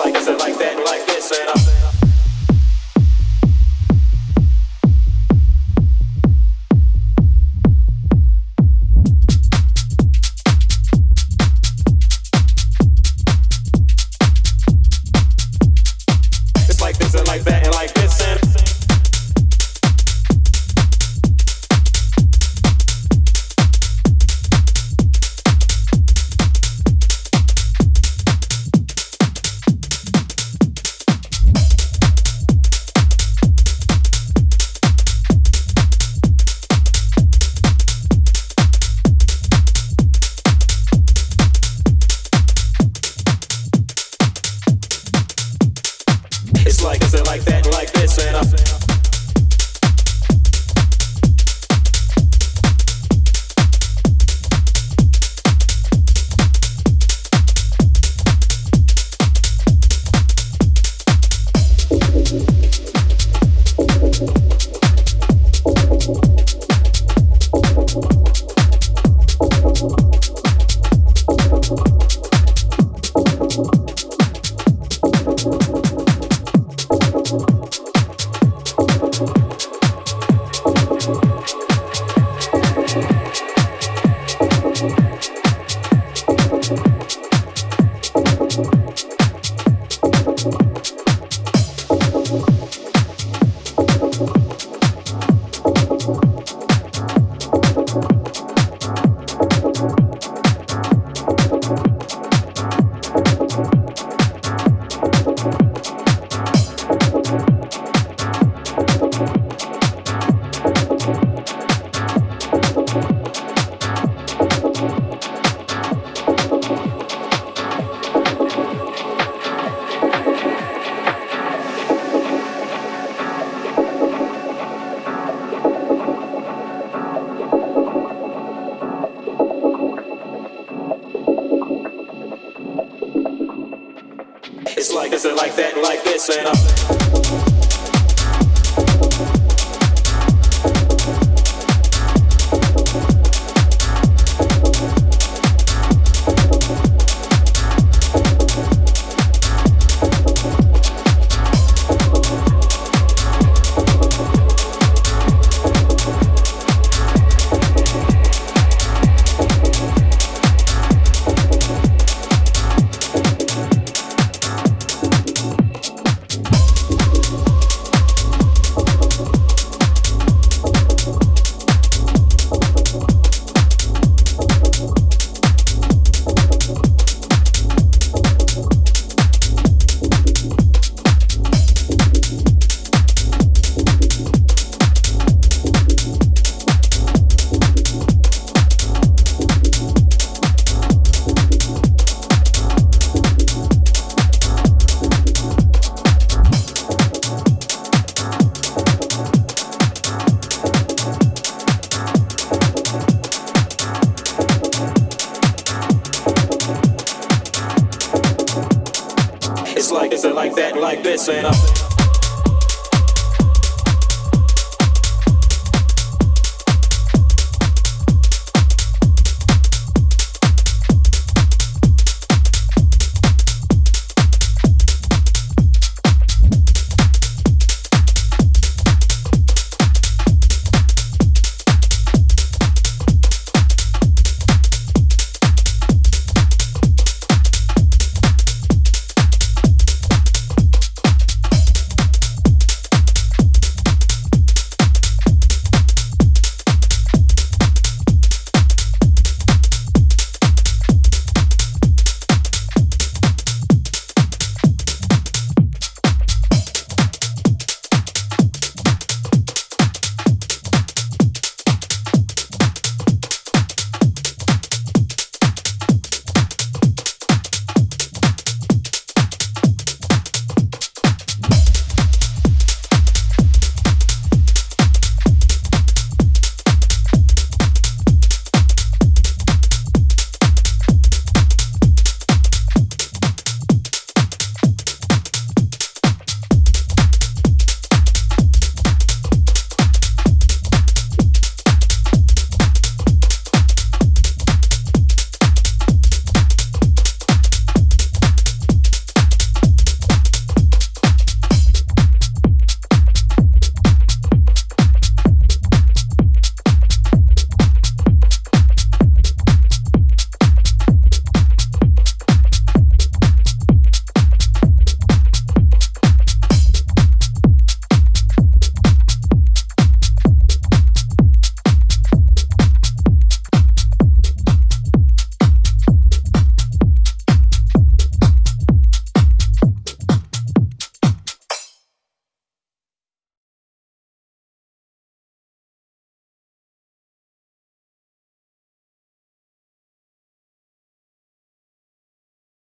Like this like that like this and up.